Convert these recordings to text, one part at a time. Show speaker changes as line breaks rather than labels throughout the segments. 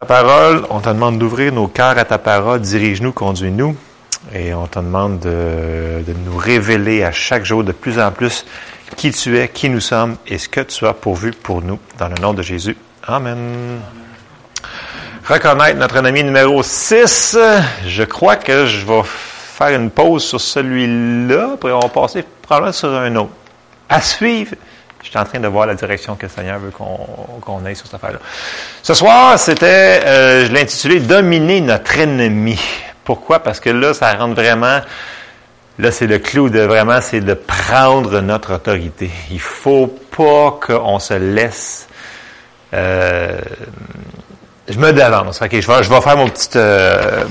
Ta parole, on te demande d'ouvrir nos cœurs à ta parole, dirige-nous, conduis-nous. Et on te demande de, nous révéler à chaque jour de plus en plus qui tu es, qui nous sommes et ce que tu as pourvu pour nous. Dans le nom de Jésus. Amen. Reconnaître notre ennemi numéro 6. Je crois que je vais faire une pause sur celui-là, après on va passer probablement sur un autre. À suivre. Je suis en train de voir la direction que le Seigneur veut qu'on ait sur cette affaire-là. Ce soir, c'était, euh, je l'ai intitulé Dominer notre ennemi. Pourquoi? Parce que là, ça rentre vraiment, là, c'est le clou de vraiment, c'est de prendre notre autorité. Il faut pas qu'on se laisse, euh, je me devance. OK, je vais, je vais faire mon petit, euh,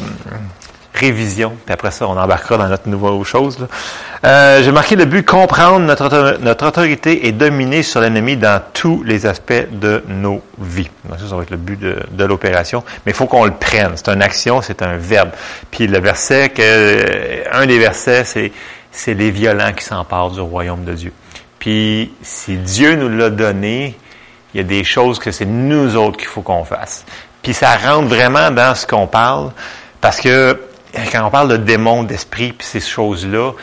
révision, puis après ça, on embarquera dans notre nouvelle chose. Euh, J'ai marqué le but comprendre notre, notre autorité et dominer sur l'ennemi dans tous les aspects de nos vies. Donc ça, ça va être le but de, l'opération. Mais il faut qu'on le prenne. C'est une action, c'est un verbe. Puis le verset, que, un des versets, c'est c'est les violents qui s'emparent du royaume de Dieu. Puis si Dieu nous l'a donné, il y a des choses que c'est nous autres qu'il faut qu'on fasse. Puis ça rentre vraiment dans ce qu'on parle, parce que quand on parle de démons, d'esprit, puis ces choses-là,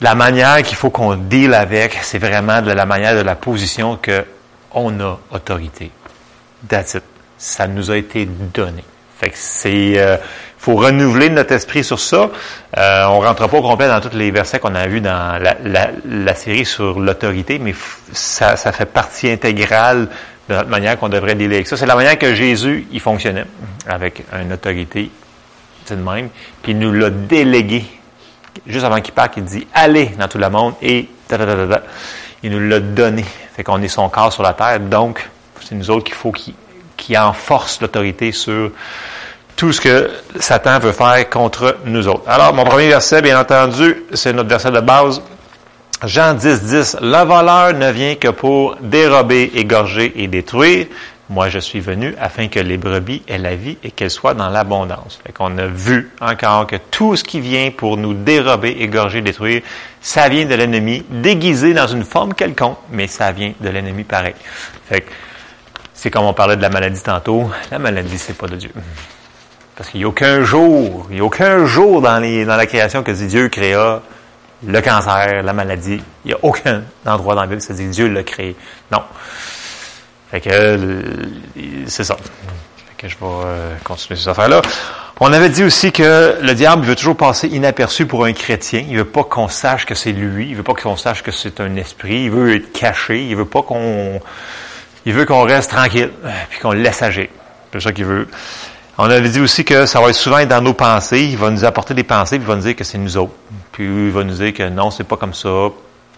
la manière qu'il faut qu'on deal avec, c'est vraiment de la manière de la position que on a autorité. That's it. Ça nous a été donné. Fait que c'est, euh, faut renouveler notre esprit sur ça. Euh, on rentre pas au complet dans tous les versets qu'on a vus dans la, série sur l'autorité, mais ça, ça fait partie intégrale de notre manière qu'on devrait dealer avec ça. C'est la manière que Jésus, il fonctionnait avec une autorité de même. Puis il nous l'a délégué. Juste avant qu'il parte, il dit Allez dans tout le monde et il nous l'a donné. Fait qu'on est son corps sur la terre. Donc, c'est nous autres qu'il faut qu'il qu enforce l'autorité sur tout ce que Satan veut faire contre nous autres. Alors, mon premier verset, bien entendu, c'est notre verset de base. Jean 10, 10. Le voleur ne vient que pour dérober, égorger et détruire. Moi, je suis venu afin que les brebis aient la vie et qu'elles soient dans l'abondance. Fait qu'on a vu encore que tout ce qui vient pour nous dérober, égorger, détruire, ça vient de l'ennemi, déguisé dans une forme quelconque, mais ça vient de l'ennemi pareil. Fait que c'est comme on parlait de la maladie tantôt. La maladie, c'est pas de Dieu. Parce qu'il n'y a aucun jour, il n'y a aucun jour dans, les, dans la création que Dieu créa le cancer, la maladie. Il n'y a aucun endroit dans la Bible qui dit Dieu l'a créé. Non. Fait que euh, c'est ça. Que je vais euh, continuer cette affaire-là. On avait dit aussi que le diable veut toujours passer inaperçu pour un chrétien. Il veut pas qu'on sache que c'est lui. Il veut pas qu'on sache que c'est un esprit. Il veut être caché. Il veut pas qu'on, il veut qu'on reste tranquille puis qu'on le laisse agir. C'est ça qu'il veut. On avait dit aussi que ça va être souvent dans nos pensées. Il va nous apporter des pensées, puis il va nous dire que c'est nous autres. Puis il va nous dire que non, c'est pas comme ça.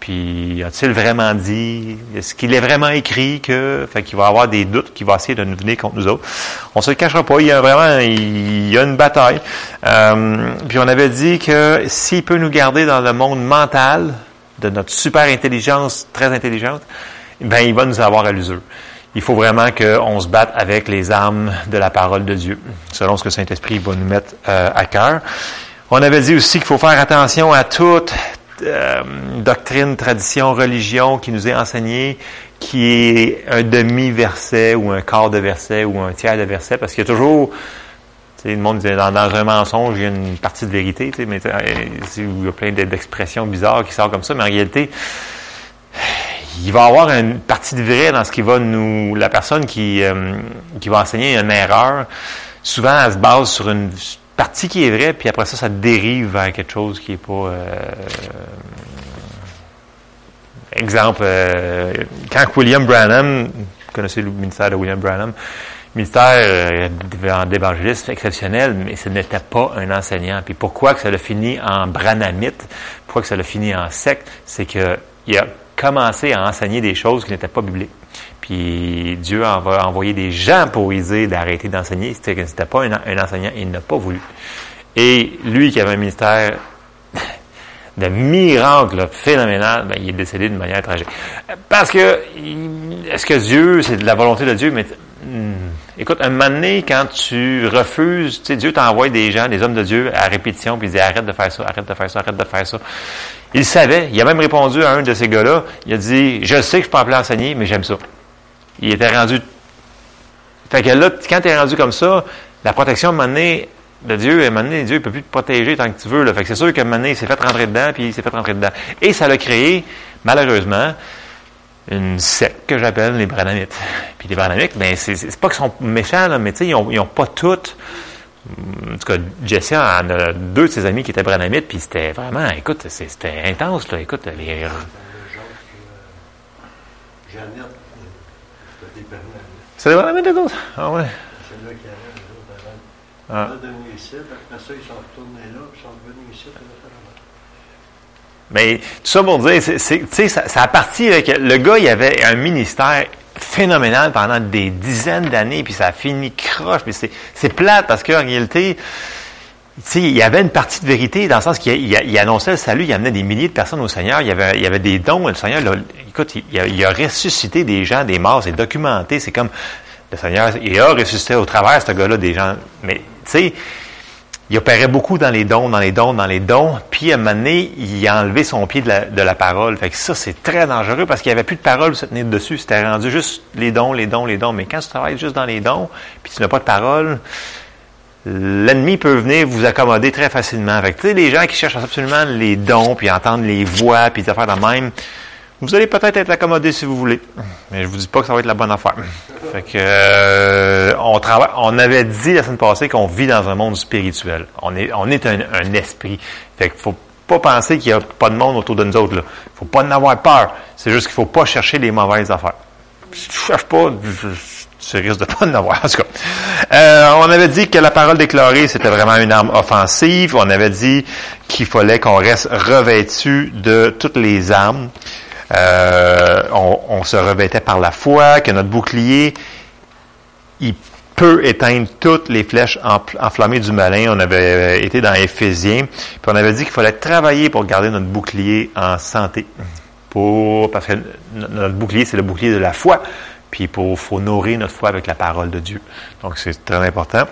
Puis a-t-il vraiment dit? Est-ce qu'il est vraiment écrit que. Fait qu'il va avoir des doutes, qu'il va essayer de nous venir contre nous autres? On se le cachera pas, il y a vraiment il y a une bataille. Euh, puis on avait dit que s'il peut nous garder dans le monde mental de notre super intelligence, très intelligente, ben il va nous avoir à l'usure. Il faut vraiment qu'on se batte avec les armes de la parole de Dieu, selon ce que Saint-Esprit va nous mettre euh, à cœur. On avait dit aussi qu'il faut faire attention à toute euh, doctrine, tradition, religion qui nous est enseignée, qui est un demi-verset ou un quart de verset ou un tiers de verset, parce qu'il y a toujours, tu sais, le monde dit dans, un mensonge, il y a une partie de vérité, tu sais, mais euh, il y a plein d'expressions bizarres qui sortent comme ça, mais en réalité, il va avoir une partie de vrai dans ce qui va nous, la personne qui, euh, qui va enseigner une erreur, souvent elle se base sur une partie qui est vraie, puis après ça, ça dérive vers quelque chose qui est pas. Euh, exemple, euh, quand William Branham, vous connaissez le ministère de William Branham, ministère euh, d'évangéliste exceptionnel, mais ce n'était pas un enseignant. Puis pourquoi que ça l'a fini en branamite, pourquoi que ça l'a fini en secte, c'est que il a commencé à enseigner des choses qui n'étaient pas bibliques. Puis Dieu en va envoyer des gens pour dire d'arrêter d'enseigner. C'était, c'était pas un, enseignant, il n'a pas voulu. Et lui qui avait un ministère de miracle phénoménal, ben, il est décédé d'une manière tragique. Parce que, est-ce que Dieu, c'est de la volonté de Dieu, mais hmm, écoute, un moment donné, quand tu refuses, tu sais, Dieu t'envoie des gens, des hommes de Dieu à répétition, puis il dit arrête de faire ça, arrête de faire ça, arrête de faire ça. Il savait, il a même répondu à un de ces gars-là, il a dit, je sais que je peux appeler enseigner, mais j'aime ça il était rendu Fait que là, quand tu es rendu comme ça, la protection, à de Dieu, à un Dieu ne peut plus te protéger tant que tu veux. Là. Fait que c'est sûr qu'à un s'est fait rentrer dedans, puis il s'est fait rentrer dedans. Et ça l'a créé, malheureusement, une secte que j'appelle les Branamites. Puis les Branamites, ben, c'est pas qu'ils sont méchants, mais tu sais, ils ont, ils ont pas toutes en tout cas, Jesse en a deux de ses amis qui étaient branamites, puis c'était vraiment, écoute, c'était intense, là. Écoute, les. C'est branamites, les autres? Ah ouais. C'est là qu'il y avait, les autres, avant. Ah. de ici, après ça, ils sont retournés là, puis ils sont revenus ici, puis mais tout ça pour dire, c'est, ça, ça a parti avec le gars, il avait un ministère phénoménal pendant des dizaines d'années, puis ça a fini croche. Mais c'est, c'est plate parce qu'en réalité, il y avait une partie de vérité dans le sens qu'il il, annonçait le salut, il amenait des milliers de personnes au Seigneur, il y avait, des dons, le Seigneur, écoute, il, a, ressuscité des gens, des morts, c'est documenté, c'est comme le Seigneur, il a ressuscité au travers, ce gars-là, des gens, mais tu sais, il opérait beaucoup dans les dons, dans les dons, dans les dons, puis à un moment donné, il a enlevé son pied de la, de la parole. Fait que ça, c'est très dangereux parce qu'il n'y avait plus de parole pour se tenir dessus. C'était rendu juste les dons, les dons, les dons. Mais quand tu travailles juste dans les dons, puis tu n'as pas de parole, l'ennemi peut venir vous accommoder très facilement. Fait que, les gens qui cherchent absolument les dons, puis entendre les voix, puis des affaires de même, vous allez peut-être être accommodé si vous voulez, mais je vous dis pas que ça va être la bonne affaire. Fait que euh, on travaille, on avait dit la semaine passée qu'on vit dans un monde spirituel. On est, on est un, esprit. Fait qu'il faut pas penser qu'il y a pas de monde autour de nous autres. Là. Faut pas en avoir peur. C'est juste qu'il faut pas chercher les mauvaises affaires. Si tu cherches pas, tu risques de pas en avoir. En tout cas, euh, on avait dit que la parole déclarée c'était vraiment une arme offensive. On avait dit qu'il fallait qu'on reste revêtu de toutes les armes. Euh, on, se revêtait par la foi, que notre bouclier, il peut éteindre toutes les flèches enflammées du malin. On avait été dans Éphésiens, puis on avait dit qu'il fallait travailler pour garder notre bouclier en santé. Pour, parce que notre bouclier, c'est le bouclier de la foi. Puis il faut nourrir notre foi avec la parole de Dieu. Donc c'est très important.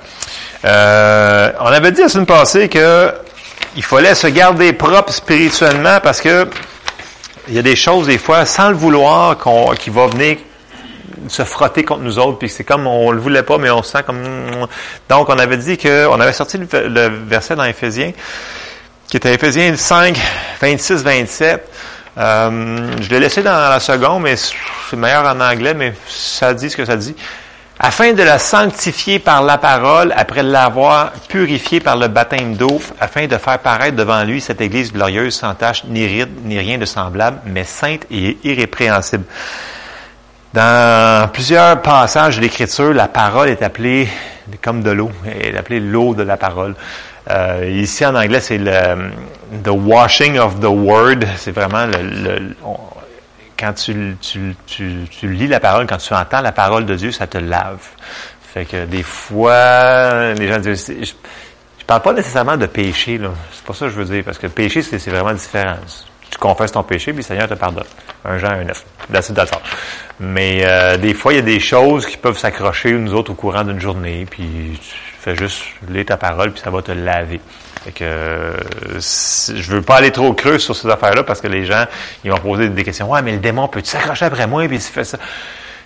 Euh, on avait dit la semaine passée que il fallait se garder propre spirituellement parce que il y a des choses, des fois, sans le vouloir, qu'on, qui va venir se frotter contre nous autres, puis c'est comme on le voulait pas, mais on se sent comme. Donc, on avait dit que, on avait sorti le, verset dans Éphésiens, qui était Éphésiens 5, 26, 27. Je l'ai laissé dans la seconde, mais c'est meilleur en anglais, mais ça dit ce que ça dit afin de la sanctifier par la parole, après l'avoir purifiée par le baptême d'eau, afin de faire paraître devant lui cette Église glorieuse, sans tache, ni ride, ni rien de semblable, mais sainte et irrépréhensible. Dans plusieurs passages de l'Écriture, la parole est appelée comme de l'eau, elle est appelée l'eau de la parole. Euh, ici en anglais, c'est le the washing of the word. C'est vraiment le, quand tu, tu, tu, lis la parole, quand tu entends la parole de Dieu, ça te lave. Fait que des fois, les gens disent, je, je parle pas nécessairement de péché, là. C'est pas ça que je veux dire, parce que le péché, c'est vraiment différent. Tu confesses ton péché, puis le Seigneur te pardonne. Un Jean, un neuf. D'accord. Mais euh, des fois, il y a des choses qui peuvent s'accrocher, nous autres, au courant d'une journée, puis tu fais juste lire ta parole, puis ça va te laver. Fait que euh, je veux pas aller trop creux sur ces affaires-là parce que les gens ils vont poser des questions. Ouais, mais le démon peut s'accrocher après moi puis tu fais ça?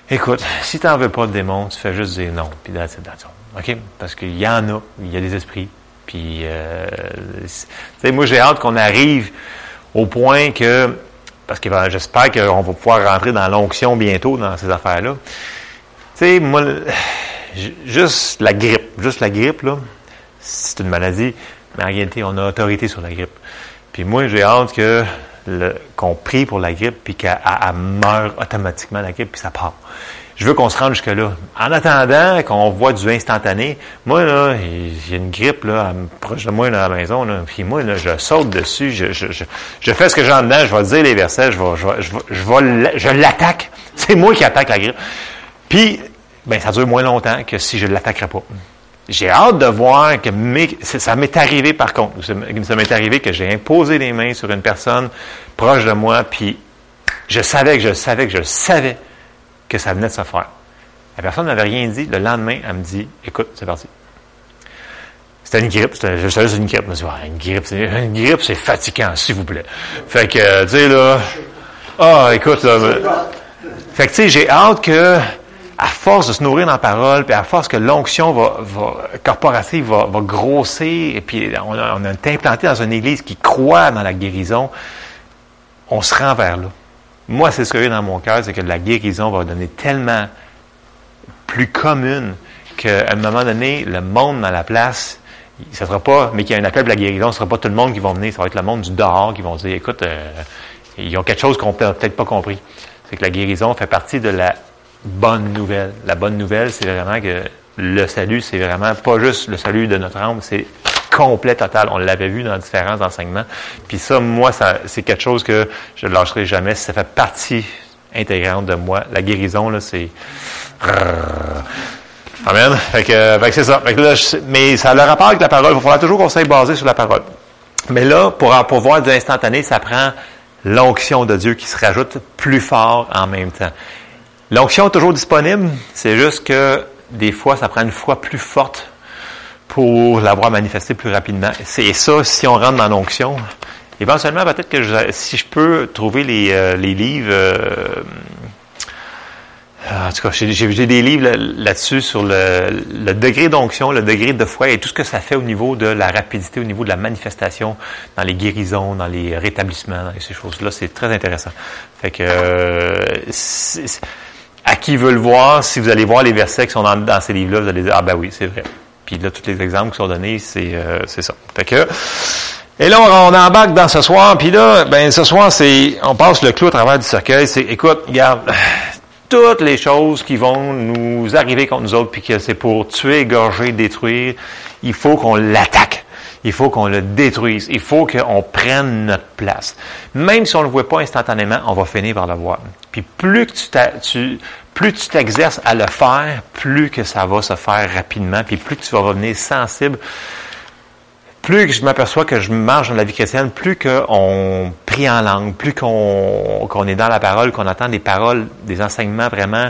Écoute, si tu n'en veux pas de démon, tu fais juste dire non. Puis OK? Parce qu'il y en a, il y a des esprits. Puis, euh, moi, j'ai hâte qu'on arrive au point que, parce que j'espère qu'on va pouvoir rentrer dans l'onction bientôt dans ces affaires-là. Tu sais, moi, juste la grippe, juste la grippe, là, c'est une maladie. Mais en réalité, on a autorité sur la grippe. Puis moi, j'ai hâte que qu'on prie pour la grippe, puis qu'elle meure automatiquement, la grippe, puis ça part. Je veux qu'on se rende jusque-là. En attendant qu'on voit du instantané, moi, là, j'ai une grippe, là, proche de moi, dans la maison, là, puis moi, là, je saute dessus, je, je, je, fais ce que j'ai en dedans, je vais dire les versets, je vais, je vais, je, vais, je l'attaque. C'est moi qui attaque la grippe. Puis, ben, ça dure moins longtemps que si je ne l'attaquerais pas. J'ai hâte de voir que ça m'est arrivé par contre. Ça m'est arrivé que j'ai imposé les mains sur une personne proche de moi, puis je savais que je savais que je savais que ça venait de se faire. La personne n'avait rien dit. Le lendemain, elle me dit Écoute, c'est parti. C'était une grippe. C'était une grippe. Je me suis dit, une grippe, c'est, une grippe, c'est fatigant, s'il vous plaît. Fait que, tu sais, là. Ah, écoute, là. Fait que, tu sais, j'ai hâte que à force de se nourrir dans la parole, puis à force que l'onction va, va, corporative va, va, grossir, et puis on a, on été implanté dans une église qui croit dans la guérison, on se rend vers là. Moi, c'est ce que j'ai dans mon cœur, c'est que la guérison va donner tellement plus commune qu'à un moment donné, le monde dans la place, ça sera pas, mais qu'il y a un appel pour la guérison, ce sera pas tout le monde qui va venir, ça va être le monde du dehors qui vont dire, écoute, euh, ils ont quelque chose qu'on n'a peut-être pas compris. C'est que la guérison fait partie de la bonne nouvelle. La bonne nouvelle, c'est vraiment que le salut, c'est vraiment pas juste le salut de notre âme, c'est complet, total. On l'avait vu dans différents enseignements. Puis ça, moi, ça, c'est quelque chose que je ne lâcherai jamais. Ça fait partie intégrante de moi. La guérison, là, c'est... Amen. Fait que, fait que c'est ça. Fait que là, mais ça a le rapport avec la parole. Il va toujours qu'on s'aille basé sur la parole. Mais là, pour, pour voir du instantané, ça prend l'onction de Dieu qui se rajoute plus fort en même temps. L'onction est toujours disponible, c'est juste que des fois, ça prend une foi plus forte pour l'avoir manifesté plus rapidement. C'est ça, si on rentre dans l'onction, éventuellement, peut-être que je, si je peux trouver les, euh, les livres, euh, en tout cas, j'ai des livres là-dessus sur le, le degré d'onction, le degré de foi et tout ce que ça fait au niveau de la rapidité, au niveau de la manifestation dans les guérisons, dans les rétablissements, dans ces choses-là. C'est très intéressant. Fait que, euh, à qui veut le voir, si vous allez voir les versets qui sont dans, ces livres-là, vous allez dire, ah ben oui, c'est vrai. Puis là, tous les exemples qui sont donnés, c'est euh, ça. Fait que, et là, on, embarque dans ce soir, puis là, ben ce soir, c'est on passe le clou à travers du cercueil. C'est, écoute, regarde, toutes les choses qui vont nous arriver contre nous autres, puis que c'est pour tuer, égorger, détruire, il faut qu'on l'attaque. Il faut qu'on le détruise. Il faut qu'on prenne notre place. Même si on ne le voit pas instantanément, on va finir par le voir. Puis plus que tu, tu plus tu t'exerces à le faire, plus que ça va se faire rapidement, puis plus que tu vas revenir sensible plus que je m'aperçois que je marche dans la vie chrétienne, plus qu'on prie en langue, plus qu'on est dans la parole, qu'on entend des paroles, des enseignements vraiment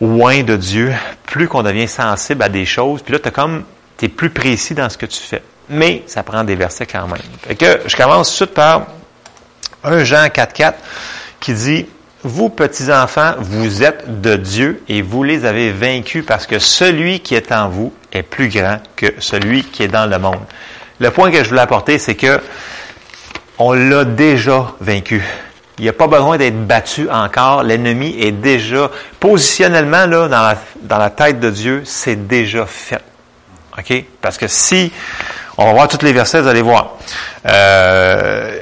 loin de Dieu, plus qu'on devient sensible à des choses, puis là, tu comme, es plus précis dans ce que tu fais. Mais ça prend des versets quand même. Fait que je commence tout de suite par 1 Jean 4.4 qui dit, vous, petits enfants, vous êtes de Dieu et vous les avez vaincus parce que celui qui est en vous est plus grand que celui qui est dans le monde. Le point que je voulais apporter, c'est que on l'a déjà vaincu. Il n'y a pas besoin d'être battu encore. L'ennemi est déjà, positionnellement, là, dans la, dans la tête de Dieu, c'est déjà fait. OK? Parce que si, on va voir tous les versets, vous allez voir. Euh,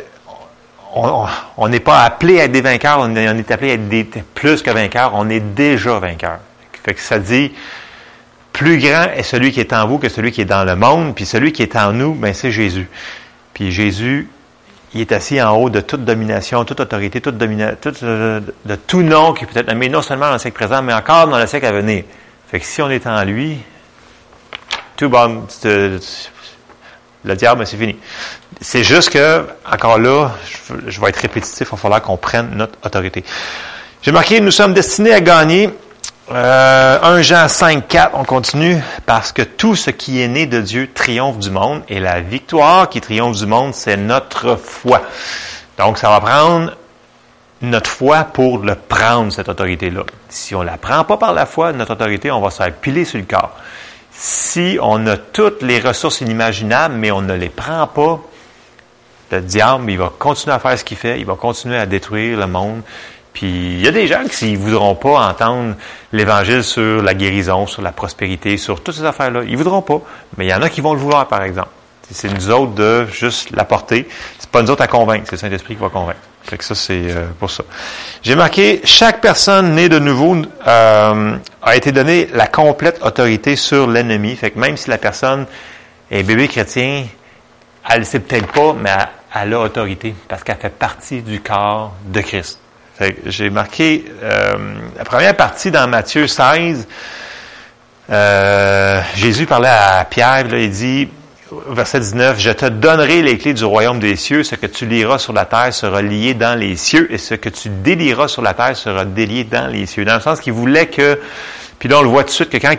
on n'est pas appelé à être des vainqueurs, on est, appelé à être des, plus que vainqueurs, on est déjà que ça dit, plus grand est celui qui est en vous que celui qui est dans le monde, puis celui qui est en nous, ben c'est Jésus. Puis Jésus, il est assis en haut de toute domination, toute autorité, toute euh, de, tout nom qui peut être nommé non seulement dans le siècle présent, mais encore dans le siècle à venir. Fait que si on est en lui, tout bon, le diable, c'est fini. C'est juste que, encore là, je, vais être répétitif, il va falloir qu'on prenne notre autorité. J'ai marqué, nous sommes destinés à gagner euh, 1 Jean 5, 4, on continue, parce que tout ce qui est né de Dieu triomphe du monde, et la victoire qui triomphe du monde, c'est notre foi. Donc, ça va prendre notre foi pour le prendre, cette autorité-là. Si on ne la prend pas par la foi, notre autorité, on va se sur le corps. Si on a toutes les ressources inimaginables, mais on ne les prend pas, le diable, il va continuer à faire ce qu'il fait, il va continuer à détruire le monde, puis il y a des gens qui ne voudront pas entendre l'Évangile sur la guérison, sur la prospérité, sur toutes ces affaires-là. Ils voudront pas. Mais il y en a qui vont le vouloir, par exemple. C'est nous autres de juste l'apporter. C'est pas nous autres à convaincre, c'est le Saint-Esprit qui va convaincre. Fait que ça, c'est euh, pour ça. J'ai marqué, chaque personne née de nouveau euh, a été donnée la complète autorité sur l'ennemi. Fait que même si la personne est bébé chrétien, elle ne sait peut-être pas, mais elle a autorité parce qu'elle fait partie du corps de Christ. J'ai marqué euh, la première partie dans Matthieu 16. Euh, Jésus parlait à Pierre, là, il dit, verset 19, Je te donnerai les clés du royaume des cieux, ce que tu liras sur la terre sera lié dans les cieux, et ce que tu délieras sur la terre sera délié dans les cieux. Dans le sens qu'il voulait que, puis là on le voit tout de suite, que quand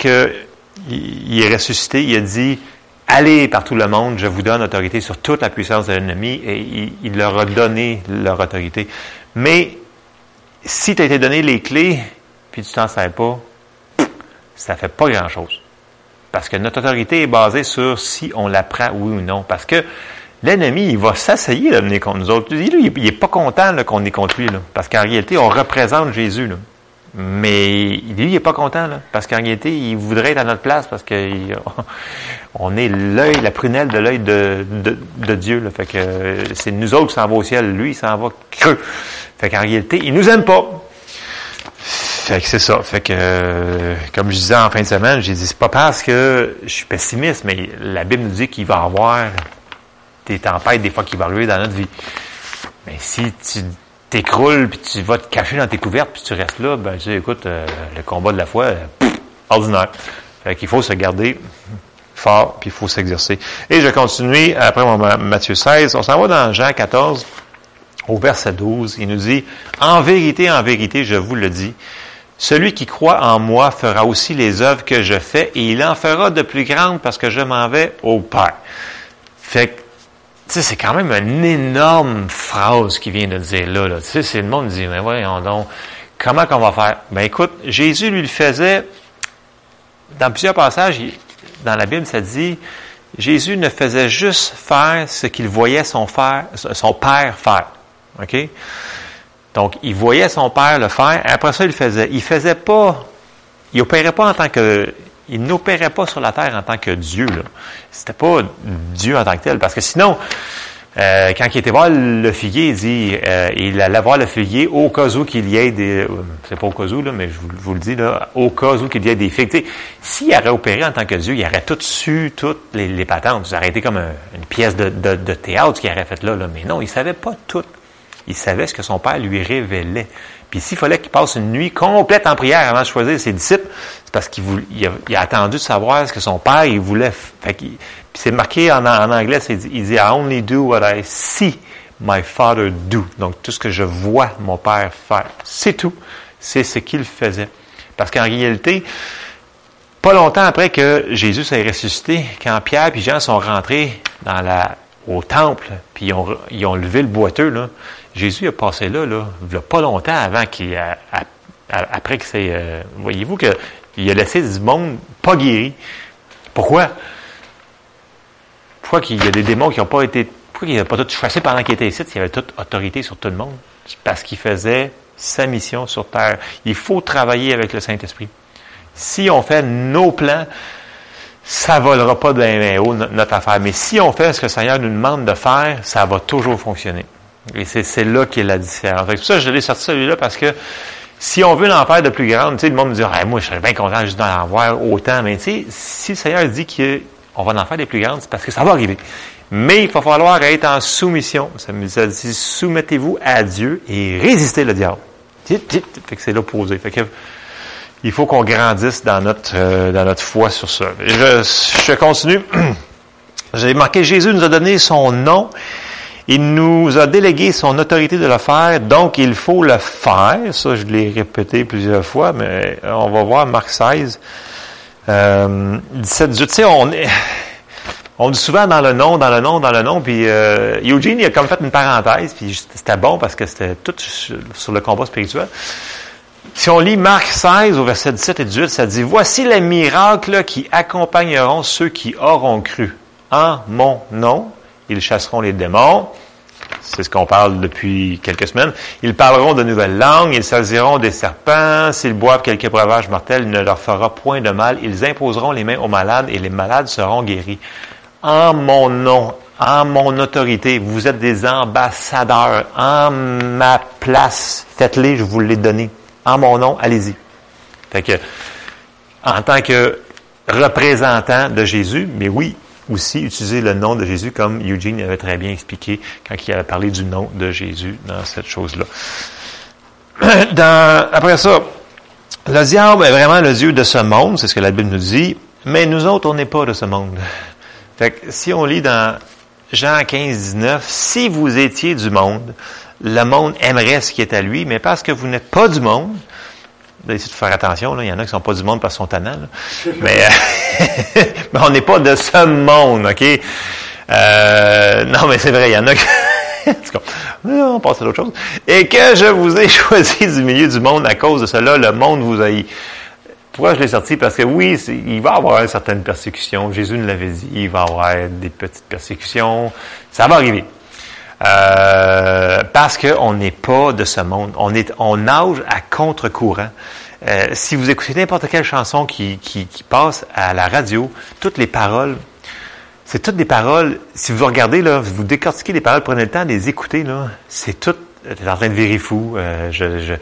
il est ressuscité, il a dit, Allez par tout le monde, je vous donne autorité sur toute la puissance de l'ennemi, et il, il leur a donné leur autorité. Mais si tu as été donné les clés, puis tu t'en sers pas, ça fait pas grand-chose. Parce que notre autorité est basée sur si on la prend, oui ou non. Parce que l'ennemi, il va s'asseyer de venir contre nous autres. Lui, il n'est pas content qu'on est contre lui. Parce qu'en réalité, on représente Jésus. Mais lui, il n'est pas content, parce qu'en réalité, il voudrait être à notre place parce qu'on est l'œil, la prunelle de l'œil de, Dieu. Fait que c'est nous autres qui s'en va au ciel, lui, il s'en va creux. Fait qu'en réalité, il nous aime pas. Fait que c'est ça. Fait que, comme je disais en fin de semaine, j'ai dit, c'est pas parce que je suis pessimiste, mais la Bible nous dit qu'il va y avoir des tempêtes, des fois, qui vont arriver dans notre vie. Mais si tu t'écroules, puis tu vas te cacher dans tes couvertes, puis tu restes là, ben tu sais, écoute, euh, le combat de la foi, pff, ordinaire. Fait qu'il faut se garder fort, puis il faut s'exercer. Et je continue, après mon Matthieu 16, on s'en va dans Jean 14, au verset 12, il nous dit, En vérité, en vérité, je vous le dis, celui qui croit en moi fera aussi les œuvres que je fais, et il en fera de plus grandes parce que je m'en vais au Père. Fait que tu sais, c'est quand même une énorme phrase qui vient de dire là. là. Tu sais, c'est le monde dit, mais voyons donc, comment qu'on va faire? Ben écoute, Jésus lui le faisait, dans plusieurs passages, dans la Bible, ça dit, Jésus ne faisait juste faire ce qu'il voyait son, père faire. Donc, il voyait son père le faire, après ça, il le faisait. Il faisait pas, il opérait pas en tant que il n'opérait pas sur la terre en tant que Dieu. C'était pas Dieu en tant que tel. Parce que sinon, euh, quand il était voir le figuier, il dit, euh, il allait voir le figuier au cas où qu'il y ait des, c'est pas au cas où, là, mais je vous, le dis, là, au cas où qu'il y ait des figues. S'il aurait opéré en tant que Dieu, il aurait tout su toutes les, patentes. Ça aurait été comme une pièce de théâtre qu'il aurait fait là, là. Mais non, il savait pas tout. Il savait ce que son père lui révélait. Puis s'il fallait qu'il passe une nuit complète en prière avant de choisir ses disciples, c'est parce qu'il a, attendu de savoir ce que son père voulait. puis c'est marqué en, anglais, il dit, I only do what I see my father do. Donc tout ce que je vois mon père faire, c'est tout. C'est ce qu'il faisait. Parce qu'en réalité, pas longtemps après que Jésus s'est ressuscité, quand Pierre et Jean sont rentrés au temple, puis ils ont, ils ont levé le boiteux, là, Jésus a passé là, là, a pas longtemps avant qu'il après que c'est. Euh, voyez-vous qu'il a laissé du monde pas guéri. Pourquoi? Pourquoi qu'il y a des démons qui n'ont pas été. Pourquoi il n'a pas tout chassé pendant qu'il était ici, il avait toute autorité sur tout le monde? Parce qu'il faisait sa mission sur terre. Il faut travailler avec le Saint-Esprit. Si on fait nos plans, ça volera pas d'un haut notre affaire. Mais si on fait ce que le Seigneur nous demande de faire, ça va toujours fonctionner. Et c'est là qu'est la différence. C'est pour ça que je l'ai sorti celui-là parce que si on veut en faire de plus grande, le monde me dit, moi, je serais bien content juste d'en avoir autant. Mais si le Seigneur dit qu'on va en faire des plus grandes, c'est parce que ça va arriver. Mais il va falloir être en soumission. Ça me dit, soumettez-vous à Dieu et résistez le diable. Fait que c'est l'opposé. Fait que, il faut qu'on grandisse dans notre, euh, dans notre foi sur ça. Je, continue. J'ai marqué, Jésus nous a donné son nom il nous a délégué son autorité de le faire, donc il faut le faire. Ça, je l'ai répété plusieurs fois, mais on va voir Marc 16, euh, 17, 18. Tu sais, on est... On dit souvent dans le nom, dans le nom, dans le nom, puis euh, Eugene, il a comme fait une parenthèse, puis c'était bon parce que c'était tout sur le combat spirituel. Si on lit Marc 16 au verset 17 et 18, ça dit, Voici les miracles qui accompagneront ceux qui auront cru en mon nom ils chasseront les démons. C'est ce qu'on parle depuis quelques semaines. Ils parleront de nouvelles langues, ils saisiront des serpents, s'ils boivent quelques breuvages mortels, il ne leur fera point de mal. Ils imposeront les mains aux malades et les malades seront guéris. En mon nom, en mon autorité, vous êtes des ambassadeurs. En ma place, faites-les, je vous l'ai donné. En mon nom, allez-y. Fait que, en tant que représentant de Jésus, mais oui, aussi utiliser le nom de Jésus comme Eugene avait très bien expliqué quand il avait parlé du nom de Jésus dans cette chose-là. après ça, le diable est vraiment le Dieu de ce monde, c'est ce que la Bible nous dit, mais nous autres, on n'est pas de ce monde. Fait que si on lit dans Jean 15, 19, si vous étiez du monde, le monde aimerait ce qui est à lui, mais parce que vous n'êtes pas du monde, de faire attention. Là. Il y en a qui sont pas du monde parce qu'ils sont tannants. Mais, euh, mais on n'est pas de ce monde, OK? Euh, non, mais c'est vrai, il y en a qui... on passe à d'autres choses. Et que je vous ai choisi du milieu du monde à cause de cela, le monde vous a Pourquoi je l'ai sorti? Parce que oui, il va y avoir une certaine persécution. Jésus nous l'avait dit, il va y avoir des petites persécutions. Ça va arriver. Euh, parce qu'on n'est pas de ce monde. On, est, on nage à contre-courant. Euh, si vous écoutez n'importe quelle chanson qui, qui, qui, passe à la radio, toutes les paroles, c'est toutes des paroles, si vous regardez, là, vous décortiquez les paroles, prenez le temps de les écouter, là, c'est tout, t'es en train de virer fou, euh, je, je,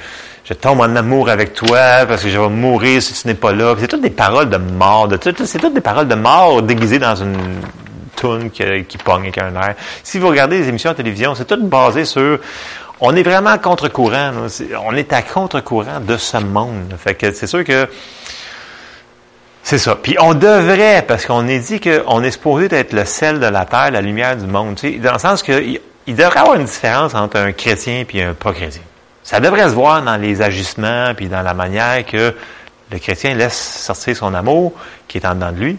je, tombe en amour avec toi, parce que je vais mourir si tu n'es pas là. C'est toutes des paroles de mort, de, c'est toutes des paroles de mort déguisées dans une qui, qui pogne avec un air. Si vous regardez les émissions de télévision, c'est tout basé sur on est vraiment à contre-courant. On est à contre-courant de ce monde. Fait que c'est sûr que c'est ça. Puis on devrait, parce qu'on est dit qu'on est supposé être le sel de la terre, la lumière du monde. Tu sais, dans le sens qu'il il devrait y avoir une différence entre un chrétien et un pas chrétien. Ça devrait se voir dans les agissements puis dans la manière que le chrétien laisse sortir son amour qui est en dedans de lui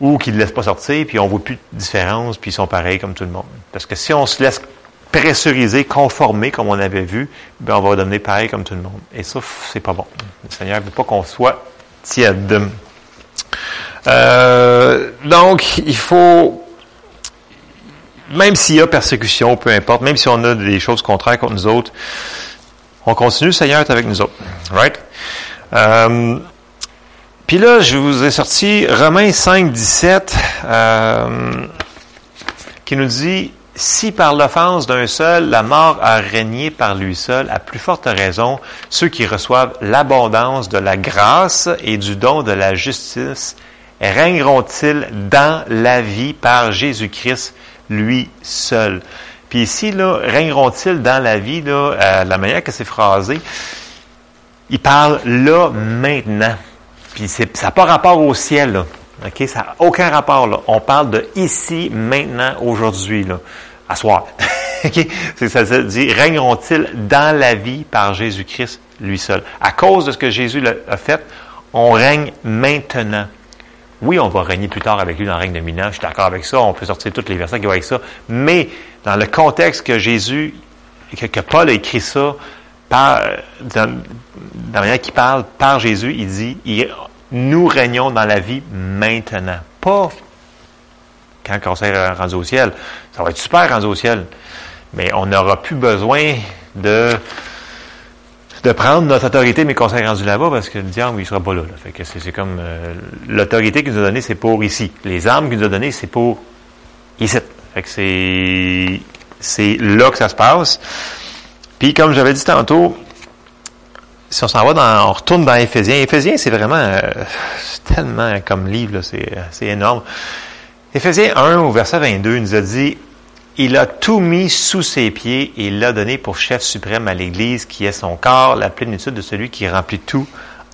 ou qu'il ne laisse pas sortir, puis on voit plus de différence, puis ils sont pareils comme tout le monde. Parce que si on se laisse pressurisé, conformé, comme on avait vu, ben on va devenir pareil comme tout le monde. Et ça, c'est pas bon. Le Seigneur ne veut pas qu'on soit tiède. Euh, donc, il faut, même s'il y a persécution, peu importe, même si on a des choses contraires contre nous autres, on continue, Seigneur avec nous autres. Right? Euh, puis là, je vous ai sorti Romains 5, 17, euh, qui nous dit si par l'offense d'un seul, la mort a régné par lui seul, à plus forte raison, ceux qui reçoivent l'abondance de la grâce et du don de la justice régneront-ils dans la vie par Jésus-Christ, lui seul? Puis ici, là, régneront-ils dans la vie, là, euh, la manière que c'est phrasé, il parle là, maintenant. Puis ça n'a pas rapport au ciel, là. OK? Ça n'a aucun rapport, là. On parle de ici, maintenant, aujourd'hui, là à soir. C'est ça, ça dit, régneront-ils dans la vie par Jésus-Christ lui seul? À cause de ce que Jésus a fait, on règne maintenant. Oui, on va régner plus tard avec lui dans le règne de Mina, je suis d'accord avec ça, on peut sortir toutes les versets qui vont avec ça, mais dans le contexte que Jésus, que, Paul a écrit ça, par, dans, la manière qu'il parle par Jésus, il dit, nous régnons dans la vie maintenant. Pas quand on sera rendu au ciel. Ça va être super rendu au ciel. Mais on n'aura plus besoin de de prendre notre autorité, mais qu'on s'est rendu là-bas, parce que le diable, il sera pas là. Fait que c'est comme euh, l'autorité qu'il nous a donnée, c'est pour ici. Les armes qu'il nous a données, c'est pour ici. Fait que c'est c'est là que ça se passe. Puis comme j'avais dit tantôt, si on s'en va dans, on retourne dans Éphésiens. Éphésiens, c'est vraiment euh, tellement comme livre, c'est énorme. Éphésiens 1 au verset 22 nous a dit, il a tout mis sous ses pieds et l'a donné pour chef suprême à l'Église qui est son corps, la plénitude de celui qui remplit tout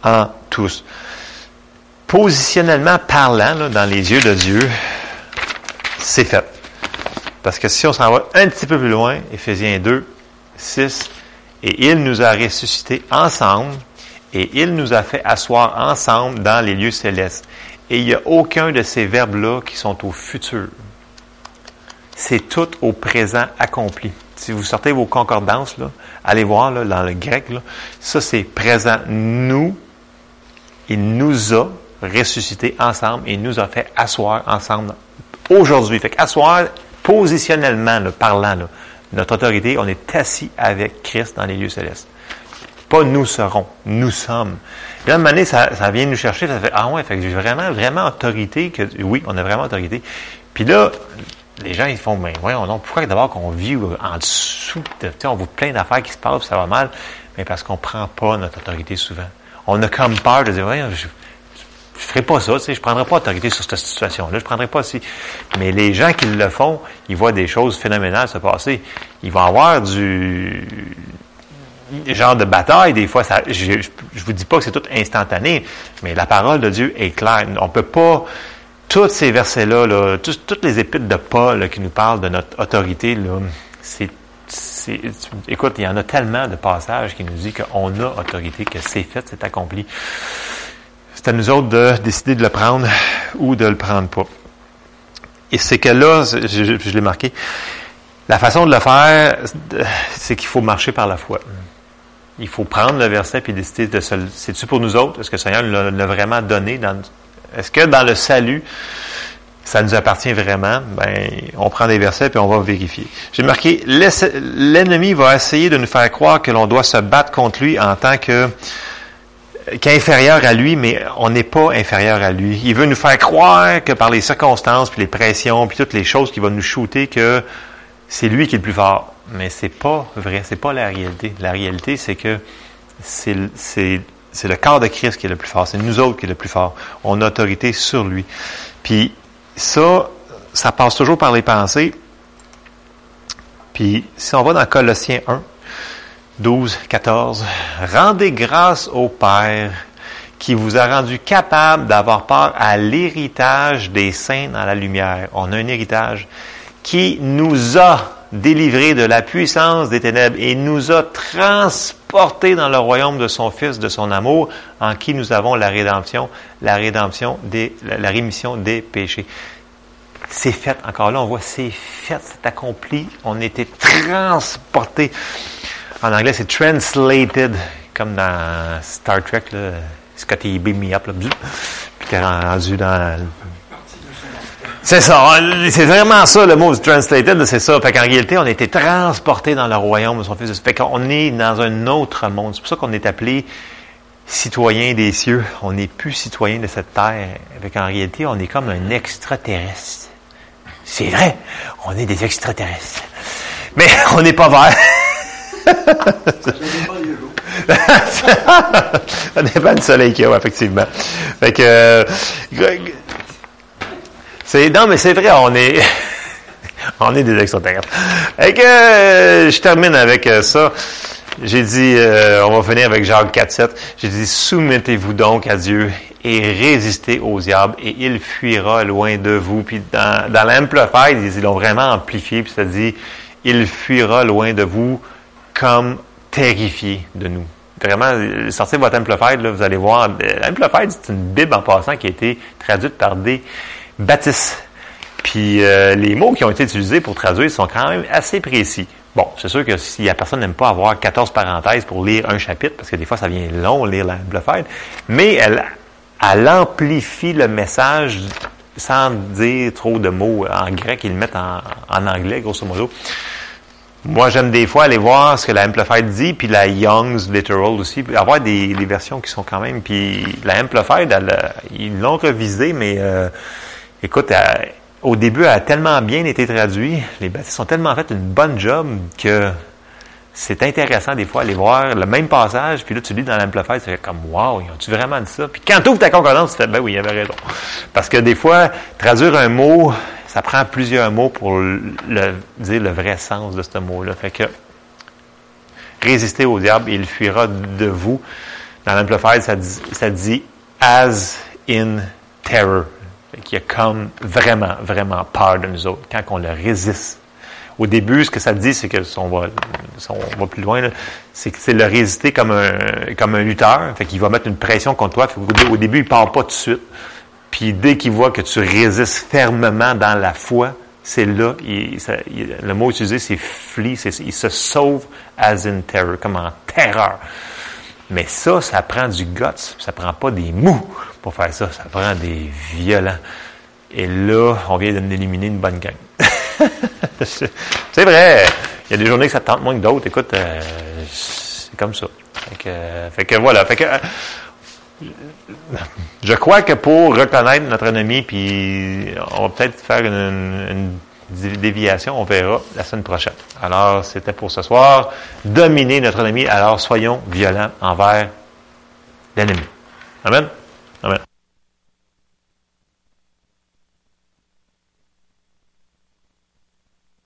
en tous. Positionnellement parlant, dans les yeux de Dieu, c'est fait. Parce que si on s'en va un petit peu plus loin, Éphésiens 2, 6, et il nous a ressuscités ensemble, et il nous a fait asseoir ensemble dans les lieux célestes. Et il n'y a aucun de ces verbes-là qui sont au futur. C'est tout au présent accompli. Si vous sortez vos concordances, là, allez voir là, dans le grec, là, ça c'est présent. Nous, il nous a ressuscités ensemble et nous a fait asseoir ensemble aujourd'hui. Fait qu'asseoir, positionnellement parlant, notre autorité, on est assis avec Christ dans les lieux célestes. Pas nous serons, nous sommes. Puis là, à ça, ça vient nous chercher, ça fait Ah ouais, fait que j'ai vraiment, vraiment autorité, que oui, on a vraiment autorité. Puis là, les gens, ils font, mais voyons donc, pourquoi d'abord qu'on vit en dessous, de, on voit plein d'affaires qui se passent, ça va mal, mais parce qu'on prend pas notre autorité souvent. On a comme peur de dire, voyons, je, je ferai pas ça, tu sais, je prendrai pas autorité sur cette situation-là, je prendrai pas si. Mais les gens qui le font, ils voient des choses phénoménales se passer. Ils vont avoir du, genre de bataille, des fois, je, je vous dis pas que c'est tout instantané, mais la parole de Dieu est claire. On peut pas, tous ces versets-là, là, toutes les épîtres de Paul qui nous parlent de notre autorité, là, c'est, écoute, il y en a tellement de passages qui nous disent qu'on a autorité, que c'est fait, c'est accompli. C'est à nous autres de décider de le prendre ou de le prendre pas. Et c'est que là, je, l'ai marqué, la façon de le faire, c'est qu'il faut marcher par la foi. il faut prendre le verset puis décider de se... C'est-tu pour nous autres? Est-ce que le Seigneur l'a vraiment donné? Est-ce que dans le salut, ça nous appartient vraiment? Ben, on prend des versets puis on va vérifier. J'ai marqué, l'ennemi va essayer de nous faire croire que l'on doit se battre contre lui en tant que qu'inférieur à lui, mais on n'est pas inférieur à lui. Il veut nous faire croire que par les circonstances, puis les pressions, puis toutes les choses qui vont nous shooter, que c'est lui qui est le plus fort. Mais c'est pas vrai, c'est pas la réalité. La réalité, c'est que c'est le corps de Christ qui est le plus fort. C'est nous autres qui est le plus fort. On a autorité sur lui. Puis ça, ça passe toujours par les pensées. Puis si on va dans Colossiens 1, 12, 14. Rendez grâce au Père qui vous a rendu capable d'avoir part à l'héritage des saints dans la lumière. On a un héritage qui nous a délivrés de la puissance des ténèbres et nous a transportés dans le royaume de son Fils, de son amour, en qui nous avons la rédemption, la rédemption des, la rémission des péchés. C'est fait. Encore là, on voit c'est fait, c'est accompli. On était transportés. En anglais, c'est translated, comme dans Star Trek, là. Scotty beam me up, là, puis t'es rendu dans... C'est ça, c'est vraiment ça le mot translated, c'est ça. Fait qu'en réalité, on a été transporté dans le royaume de son Fils. Fait qu'on est dans un autre monde. C'est pour ça qu'on est appelé citoyen des cieux. On n'est plus citoyen de cette terre. Fait qu'en réalité, on est comme un extraterrestre. C'est vrai, on est des extraterrestres. Mais on n'est pas vert. Ça dépend du soleil qu'il y a, effectivement. Fait que, euh, c'est, non, mais c'est vrai, on est, on est des extraterrestres. Fait que, euh, je termine avec euh, ça. J'ai dit, on va finir avec Jacques 4.7. J'ai dit, soumettez-vous donc à Dieu et résistez aux diables et il fuira loin de vous. Puis dans, dans l'Amplified, ils l'ont vraiment amplifié, puis ça dit, il fuira loin de vous comme terrifié de nous. Vraiment, sortez votre Amplified, là, vous allez voir. L'Amplified, c'est une Bible en passant qui a été traduite par des baptistes. Puis euh, les mots qui ont été utilisés pour traduire sont quand même assez précis. Bon, c'est sûr que si la personne n'aime pas avoir 14 parenthèses pour lire un chapitre, parce que des fois ça vient long lire l'Amplified, mais elle, elle amplifie le message sans dire trop de mots en grec, ils le mettent en, en anglais, grosso modo. Moi, j'aime des fois aller voir ce que la Amplified dit, puis la Young's Literal aussi, avoir des, versions qui sont quand même. Puis la Amplified, ils l'ont revisé, mais euh, écoute, au début, elle a tellement bien été traduit, les baptistes ont tellement fait une bonne job que c'est intéressant des fois aller voir le même passage, puis là tu lis dans l'Amplified, c'est comme Wow, ils ont-tu vraiment dit ça? Puis quand tu ouvres ta concordance, tu fais Ben oui, il avait raison. Parce que des fois, traduire un mot ça prend plusieurs mots pour dire le vrai sens de ce mot-là. Fait que résistez au diable, il fuira de vous. Dans l'Amplified, ça dit, ça dit as in terror. Fait y a comme vraiment, vraiment peur de nous autres quand on le résiste. Au début, ce que ça dit, c'est que si on va, on va plus loin, c'est que c'est le résister comme un, comme un lutteur. Fait qu'il va mettre une pression contre toi. au début, il part pas tout de suite. Puis dès qu'il voit que tu résistes fermement dans la foi, c'est là, le mot utilisé, c'est flee, il se sauve as in terror, comme en terreur. Mais ça, ça prend du guts, ça prend pas des mous pour faire ça, ça prend des violents. Et là, on vient d'éliminer une bonne gang. c'est vrai, il y a des journées que ça tente moins que d'autres. Écoute, euh, c'est comme ça. Fait que, fait que voilà. Fait que, je crois que pour reconnaître notre ennemi, puis on va peut-être faire une, déviation, on verra la semaine prochaine. Alors, c'était pour ce soir, dominer notre ennemi, alors soyons violents envers l'ennemi. Amen. Amen.